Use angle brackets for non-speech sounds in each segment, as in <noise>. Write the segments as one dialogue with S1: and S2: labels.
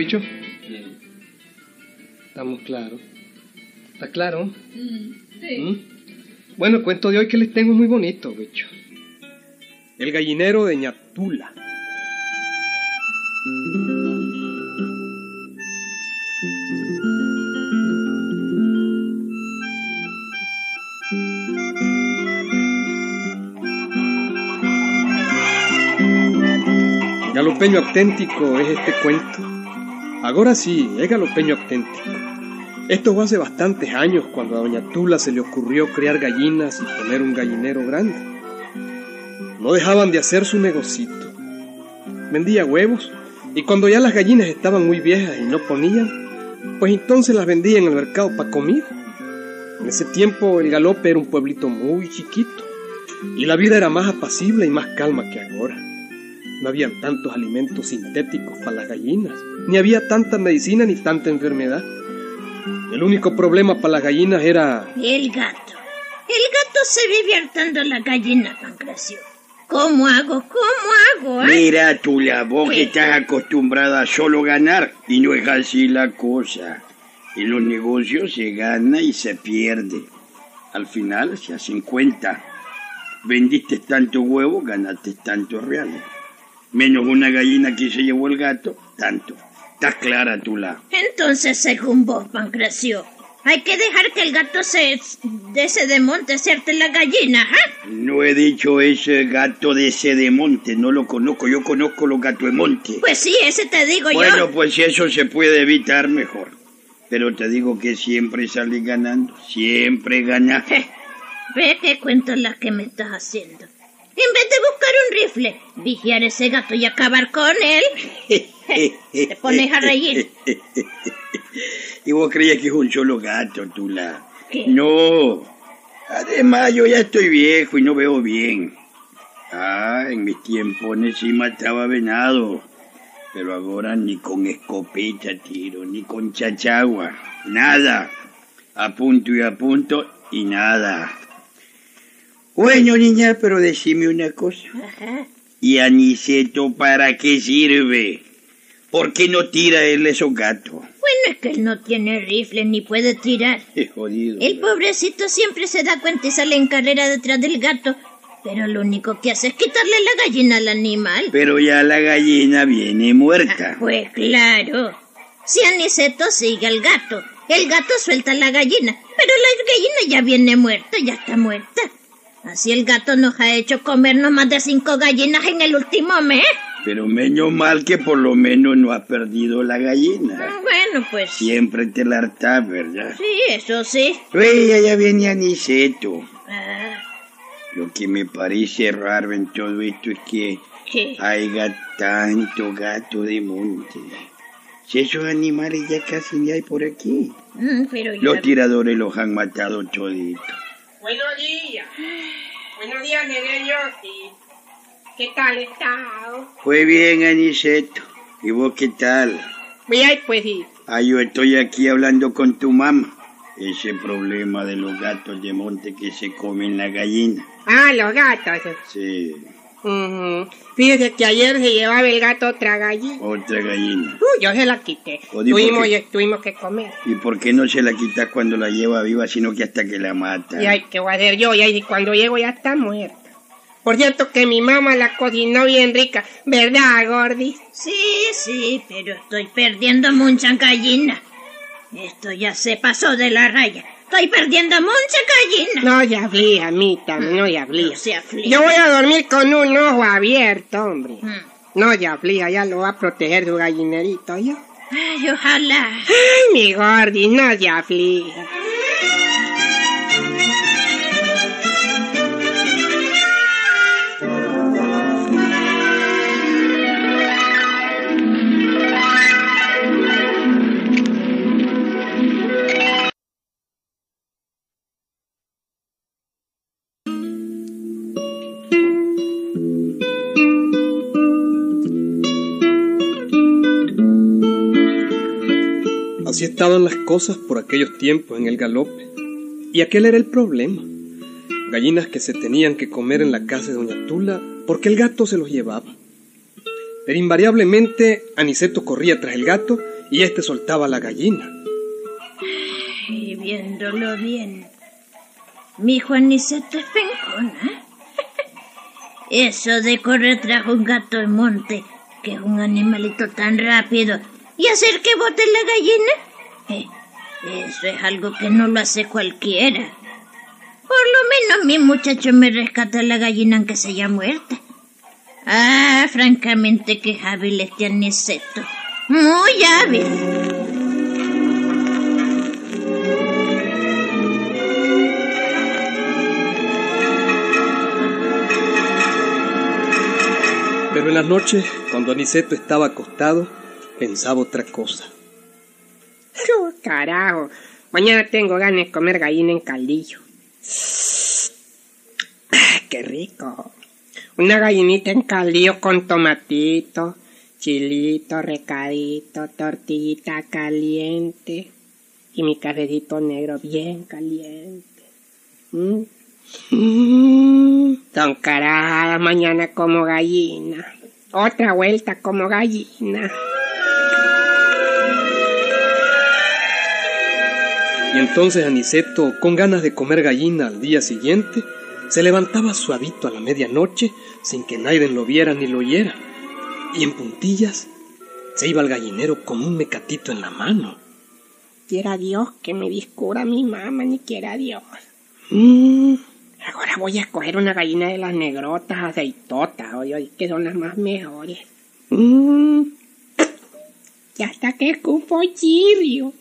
S1: bicho? Estamos claros. ¿Está claro?
S2: Mm, sí.
S1: ¿Mm? Bueno, el cuento de hoy que les tengo es muy bonito, bicho. El gallinero de Ñatula. Galopeño auténtico es este cuento. Ahora sí, es galopeño auténtico. Esto fue hace bastantes años cuando a doña Tula se le ocurrió criar gallinas y poner un gallinero grande. No dejaban de hacer su negocito. Vendía huevos y cuando ya las gallinas estaban muy viejas y no ponían, pues entonces las vendía en el mercado para comida. En ese tiempo el galope era un pueblito muy chiquito y la vida era más apacible y más calma que ahora. No habían tantos alimentos sintéticos para las gallinas, ni había tanta medicina ni tanta enfermedad. El único problema para las gallinas era...
S3: El gato. El gato se vive hartando la gallina, Pancracio. ¿Cómo hago? ¿Cómo hago? eh?
S4: Mira, Tula, vos
S3: ¿Qué?
S4: que estás acostumbrada a solo ganar y no es así la cosa. En los negocios se gana y se pierde. Al final se hacen cuenta. Vendiste tanto huevo, ganaste tantos reales. Menos una gallina que se llevó el gato, tanto. ¿Estás clara, Tula?
S3: Entonces, según vos, Pancracio, hay que dejar que el gato se de ese de monte hacerte la gallina, ¿ah?
S4: No he dicho ese gato de ese de monte, no lo conozco. Yo conozco los gatos de monte.
S3: Pues sí, ese te digo
S4: Bueno,
S3: yo.
S4: pues si eso se puede evitar, mejor. Pero te digo que siempre sales ganando, siempre ganas. <laughs>
S3: Ve qué cuento la que me estás haciendo. En vez de buscar un rifle, vigiar ese gato y acabar con él, <laughs> te pones a reír. <laughs>
S4: y vos creías que es un solo gato, Tula.
S3: ¿Qué?
S4: No. Además, yo ya estoy viejo y no veo bien. Ah, en mis tiempos sí mataba venado. Pero ahora ni con escopeta tiro, ni con chachagua. Nada. A punto y a punto y nada. Bueno, niña, pero decime una cosa.
S3: Ajá.
S4: ¿Y Aniceto para qué sirve? ¿Por qué no tira él esos gatos?
S3: Bueno, es que él no tiene rifle ni puede tirar. <laughs>
S4: Es jodido.
S3: El pobrecito siempre se da cuenta y sale en carrera detrás del gato. Pero lo único que hace es quitarle la gallina al animal.
S4: Pero ya la gallina viene muerta.
S3: Pues claro. Si Aniceto sigue al gato, el gato suelta la gallina, pero la gallina ya viene muerta, ya está muerta. Así el gato nos ha hecho comernos más de cinco gallinas en el último mes.
S4: Pero menos mal que por lo menos no has perdido la gallina.
S3: Bueno, pues sí,
S4: Siempre te la hartás, ¿verdad?
S3: eso sí.
S4: Ve, ya viene Aniceto.
S3: Ah,
S4: Lo que me parece raro en todo esto es que
S3: ¿qué?
S4: haya tanto gato de monte. Si esos animales ya casi ni hay por aquí.
S3: Mm, pero ya...
S4: Los tiradores los han matado toditos.
S2: Buenos días. Buenos días, Nereño. ¿Y qué tal estás?
S4: Fue bien, Aniceto. ¿Y vos qué tal?
S2: Bien, pues sí.
S4: Ah, yo estoy aquí hablando con tu mamá. Ese problema de los gatos de monte que se comen la gallina.
S2: Ah, los gatos.
S4: Sí,
S2: Ujú. Fíjese que ayer se llevaba el gato otra gallina.
S4: otra gallina.
S2: Uh, yo se la quité.
S4: Oye, ¿por
S2: Tuvimos,
S4: qué?
S2: tuvimos que comer.
S4: ¿Y por qué no se la quitas cuando la lleva viva, sino que hasta que la mata?
S2: Y ay, ¿qué voy a hacer yo? Y ahí cuando llego ya está muerta. Por cierto que mi mamá la cocinó bien rica, ¿verdad, Gordy?
S3: Sí, sí, pero estoy perdiendo mucha gallina. Esto ya se pasó de la raya. Estoy perdiendo mucha gallina.
S2: No se aflija, mita, no se aflija.
S3: No se aflija.
S2: Yo voy a dormir con un ojo abierto, hombre.
S3: Mm.
S2: No se aflija, ya lo va a proteger su gallinerito, yo.
S3: Ay, ojalá.
S2: Ay, mi Gordy, no se aflija.
S1: Así estaban las cosas por aquellos tiempos en el galope. Y aquel era el problema. Gallinas que se tenían que comer en la casa de Doña Tula porque el gato se los llevaba. Pero invariablemente Aniceto corría tras el gato y éste soltaba la gallina.
S3: Y viéndolo bien, mi hijo Aniceto es pencona. <laughs> Eso de correr tras un gato de monte, que es un animalito tan rápido, y hacer que bote la gallina, eso es algo que no lo hace cualquiera. Por lo menos mi muchacho me rescata la gallina aunque se haya muerta. Ah, francamente que hábil este Aniceto. Muy hábil.
S1: Pero en las noches, cuando Aniceto estaba acostado, pensaba otra cosa.
S2: ¡Oh, carajo! Mañana tengo ganas de comer gallina en caldillo. ¡Ah, ¡Qué rico! Una gallinita en caldillo con tomatito, chilito, recadito, tortillita caliente y mi cafecito negro bien caliente. Mm, Son carajadas, mañana como gallina. Otra vuelta como gallina.
S1: Y entonces Aniceto, con ganas de comer gallina al día siguiente, se levantaba suavito a la medianoche sin que nadie lo viera ni lo oyera. Y en puntillas se iba al gallinero con un mecatito en la mano.
S2: Quiera Dios que me discura mi mamá, ni quiera Dios. Mm, ahora voy a escoger una gallina de las negrotas aceitotas, oye, oye, que son las más mejores. Mm, y hasta que escupo chirrio.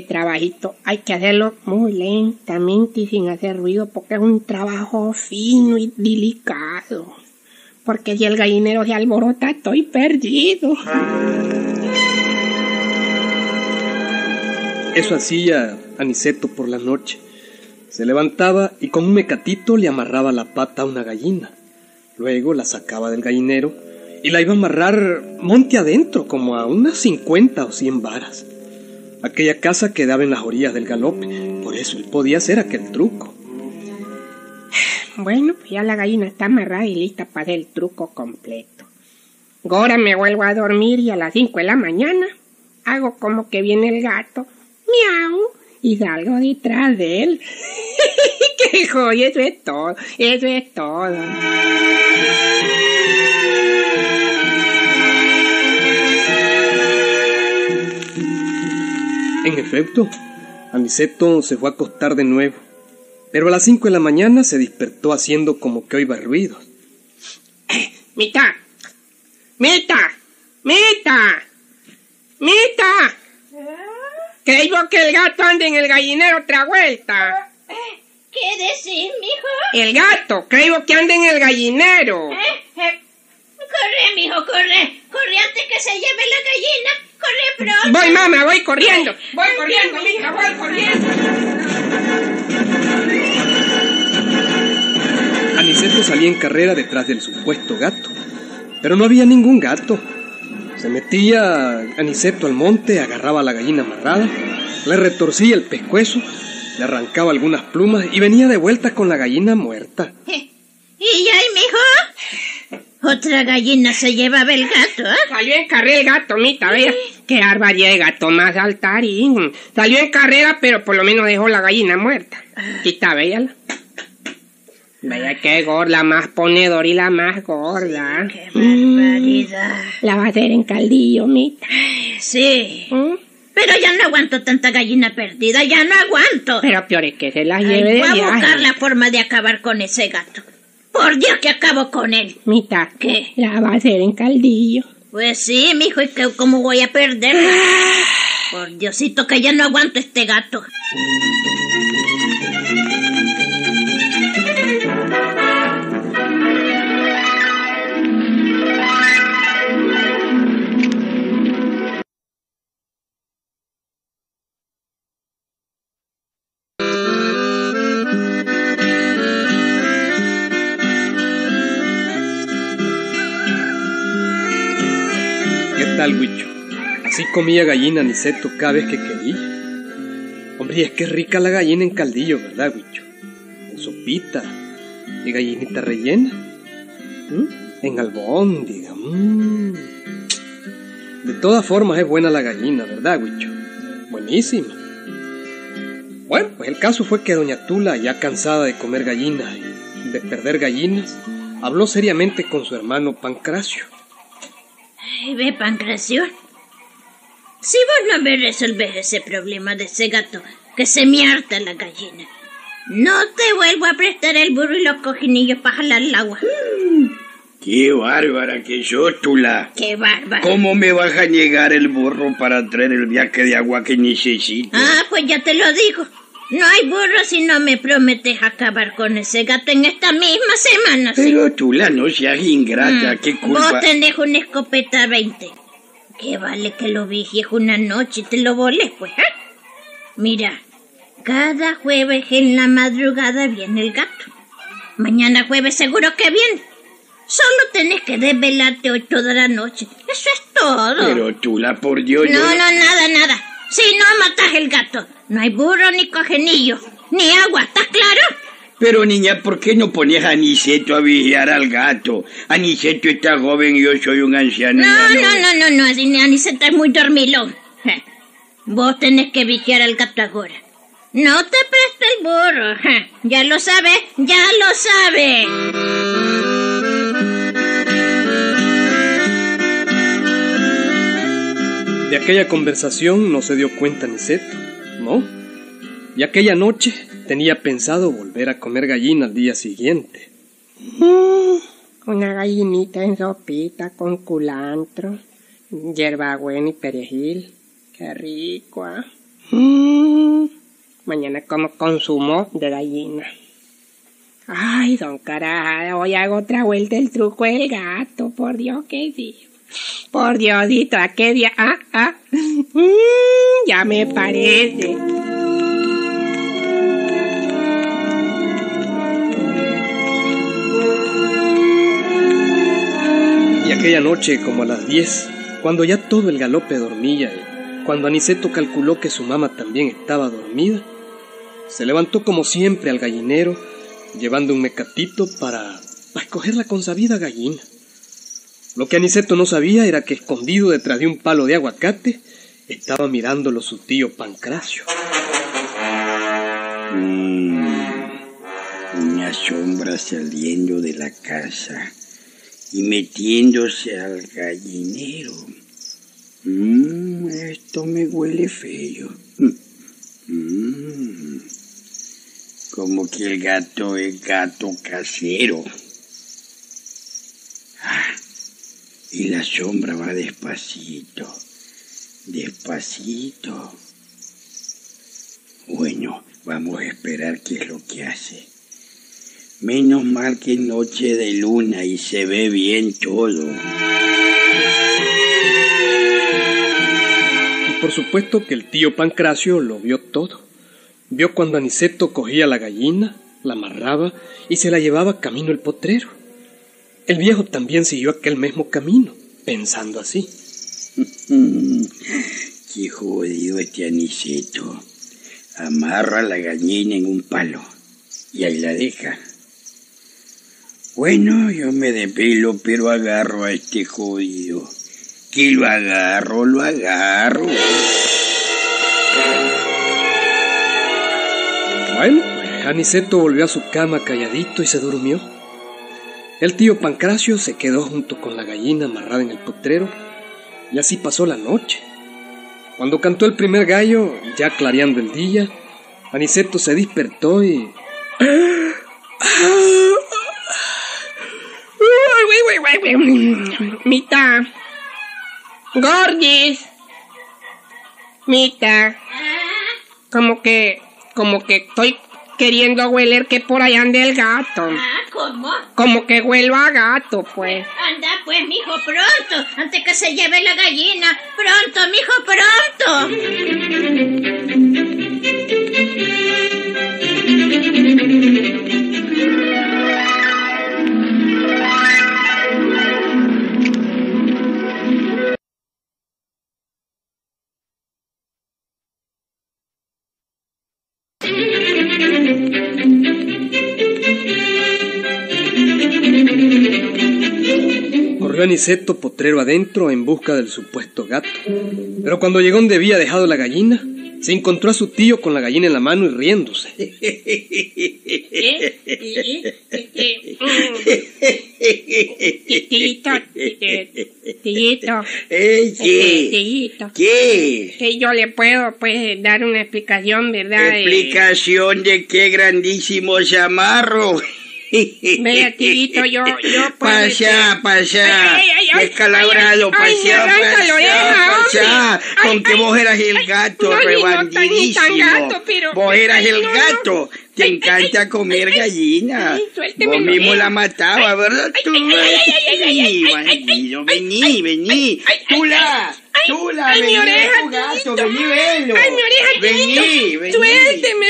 S2: Trabajito hay que hacerlo muy lentamente y sin hacer ruido porque es un trabajo fino y delicado. Porque si el gallinero se alborota estoy perdido.
S1: Eso hacía Aniceto por la noche. Se levantaba y con un mecatito le amarraba la pata a una gallina. Luego la sacaba del gallinero y la iba a amarrar monte adentro, como a unas 50 o 100 varas. Aquella casa quedaba en las orillas del galope, por eso él podía hacer aquel truco.
S2: Bueno, pues ya la gallina está amarrada y lista para el truco completo. Ahora me vuelvo a dormir y a las 5 de la mañana hago como que viene el gato, miau, y salgo detrás de él. <laughs> ¡Qué joya! Eso es todo, eso es todo.
S1: En efecto, Aniceto se fue a acostar de nuevo, pero a las 5 de la mañana se despertó haciendo como que oiba ruidos.
S2: Mita, Mita, Mita, Mita. Creo que el gato anda en el gallinero otra vuelta.
S3: ¿Qué decís, mijo?
S2: El gato, creo que anda en el gallinero.
S3: Eh, eh, Corre, mijo, corre. Corre antes que se lleve la gallina. Corre pronto.
S2: Voy, mamá, voy corriendo. Voy corriendo, mija, voy corriendo.
S1: Aniceto salía en carrera detrás del supuesto gato, pero no había ningún gato. Se metía Aniceto al monte, agarraba a la gallina amarrada, le retorcía el pescuezo, le arrancaba algunas plumas y venía de vuelta con la gallina muerta. <laughs>
S3: ¿Y ya, mijo? Otra gallina se llevaba el gato, ¿eh?
S2: Salió en carrera el gato, mita, vea. Qué barbaridad de gato más saltarín. Salió en carrera, pero por lo menos dejó la gallina muerta. Aquí está, véala. Vaya qué gorda, más ponedor y la más gorda.
S3: ¡Qué barbaridad!
S2: La va a hacer en caldillo, mita.
S3: Sí.
S2: ¿Mm?
S3: Pero ya no aguanto tanta gallina perdida, ya no aguanto.
S2: Pero peor es que se la
S3: Ay,
S2: lleve de
S3: voy a buscar la forma de acabar con ese gato. Por Dios que acabo con él.
S2: Mita,
S3: ¿Qué?
S2: La va a hacer en caldillo.
S3: Pues sí, mijo, ¿y qué- cómo voy a perderla? Por Diosito que ya no aguanto este gato.
S1: Tal, Huicho? Así comía gallina Aniceto cada vez que quería. Hombre, es que rica la gallina en caldillo, ¿verdad, Huicho? En sopita y gallinita rellena. ¿Mm? en albóndiga. De todas formas es buena la gallina, ¿verdad, Huicho? Buenísima. Bueno, pues el caso fue que doña Tula, ya cansada de comer gallinas y de perder gallinas, habló seriamente con su hermano Pancracio.
S3: Ay, ve, Pancracio. Si vos no me resolves ese problema de ese gato que se me harta la gallina, no te vuelvo a prestar el burro y los cojinillos para jalar el agua.
S4: Qué bárbara que sos, Tula.
S3: ¡Qué bárbaro!
S4: ¿Cómo me vas a llegar el burro para traer el viaje de agua que necesito?
S3: Ah, pues ya te lo digo. No hay burro si no me prometes acabar con ese gato en esta misma semana. ¿sí?
S4: Pero Tula, no seas ingrata,
S3: Mm,
S4: qué
S3: Vos
S4: culpa.
S3: tenés una escopeta 20. ¿Qué vale que lo vigies una noche y te lo voles, pues? ¿eh? Mira, cada jueves en la madrugada viene el gato. Mañana jueves seguro que viene. Solo tenés que desvelarte hoy toda la noche. Eso es todo.
S4: Pero Tula, por Dios,
S3: No,
S4: yo
S3: no, nada, nada. Si no matas el gato, no hay burro ni cojenillo, ni agua, ¿estás claro?
S4: Pero niña, ¿por qué no pones a Aniceto a vigiar al gato? Aniceto está joven y yo soy un anciano.
S3: No, no, no, no, no, así Aniceta es muy dormilón. Vos tenés que vigiar al gato ahora. No te presta el burro. Ya lo sabes, ya lo sabes.
S1: De aquella conversación no se dio cuenta Niceto, Y aquella noche tenía pensado volver a comer gallina al día siguiente.
S2: Mm, una gallinita en sopita con culantro, hierbabuena y perejil. Qué rico. Mm, mañana como consumo de gallina. Ay, don Carajada, hoy hago otra vuelta el truco del gato, por Dios que sí. Por Diosito, ¿a qué día? Ah, ah. Mm, ya me parece.
S1: Y aquella noche, como a las 10, cuando ya todo el galope dormía y cuando Aniceto calculó que su mamá también estaba dormida, se levantó como siempre al gallinero, llevando un mecatito para, para escoger la consabida gallina. Lo que Aniceto no sabía era que escondido detrás de un palo de aguacate estaba mirándolo su tío Pancracio.
S4: Mm, una sombra saliendo de la casa y metiéndose al gallinero. Mm, esto me huele feo. Mm, como que el gato es gato casero. Ah, y la sombra va despacito, despacito. Bueno, vamos a esperar qué es lo que hace. Menos mal que es noche de luna y se ve bien todo.
S1: Y por supuesto que el tío Pancracio lo vio todo. Vio cuando Aniceto cogía la gallina, la amarraba y se la llevaba camino el potrero. El viejo también siguió aquel mismo camino, pensando así. <laughs>
S4: Qué jodido este aniceto. Amarra la gallina en un palo y ahí la deja. Bueno, yo me depelo, pero agarro a este jodido. Que lo agarro, lo agarro.
S1: Bueno, Aniceto volvió a su cama calladito y se durmió. El tío Pancracio se quedó junto con la gallina amarrada en el potrero y así pasó la noche. Cuando cantó el primer gallo, ya clareando el día, Aniceto se despertó y...
S2: Mita. Gordis. Mita. Como que, como que estoy queriendo hueler que por allá ande el gato. Como que huelo a gato, pues.
S3: Anda, pues, mijo, pronto, antes que se lleve la gallina. Pronto, mijo, pronto.
S1: Aniceto potrero adentro en busca del supuesto gato. Pero cuando llegó donde había dejado la gallina, se encontró a su tío con la gallina en la mano y riéndose.
S2: Tito, tito,
S4: ¡Ey, qué!
S2: tito.
S4: ¿Qué?
S2: Que yo le puedo, pues, dar una explicación, ¿verdad?
S4: ¿Explicación de qué grandísimo chamarro?
S2: Vea, tito, yo, yo, pues... Ay, ay, ay,
S4: descalabrado,
S2: la hombre.
S4: pasá, con que vos eras el gato, rebandidísimo. Vos eras el gato, te encanta comer gallina. Vos
S2: la
S4: mismo la matabas, ¿verdad? Tú, vení, bandido, vení, vení.
S2: ay, ay,
S4: Tula,
S2: ay, mi
S4: vení,
S2: oreja,
S4: gato, vení, velo.
S2: Ay, mi oreja,
S4: Vení, vení.
S2: Suélteme.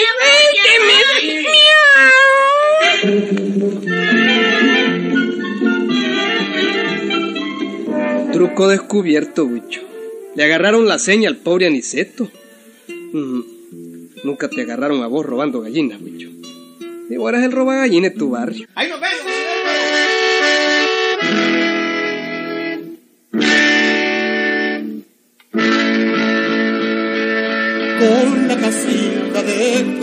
S1: Descubierto, Huicho. Le agarraron la seña al pobre Aniceto. Mm, Nunca te agarraron a vos robando gallinas, Huicho. Y vos eras el roba gallina de tu barrio.
S4: Ahí nos vemos.
S5: con la casita de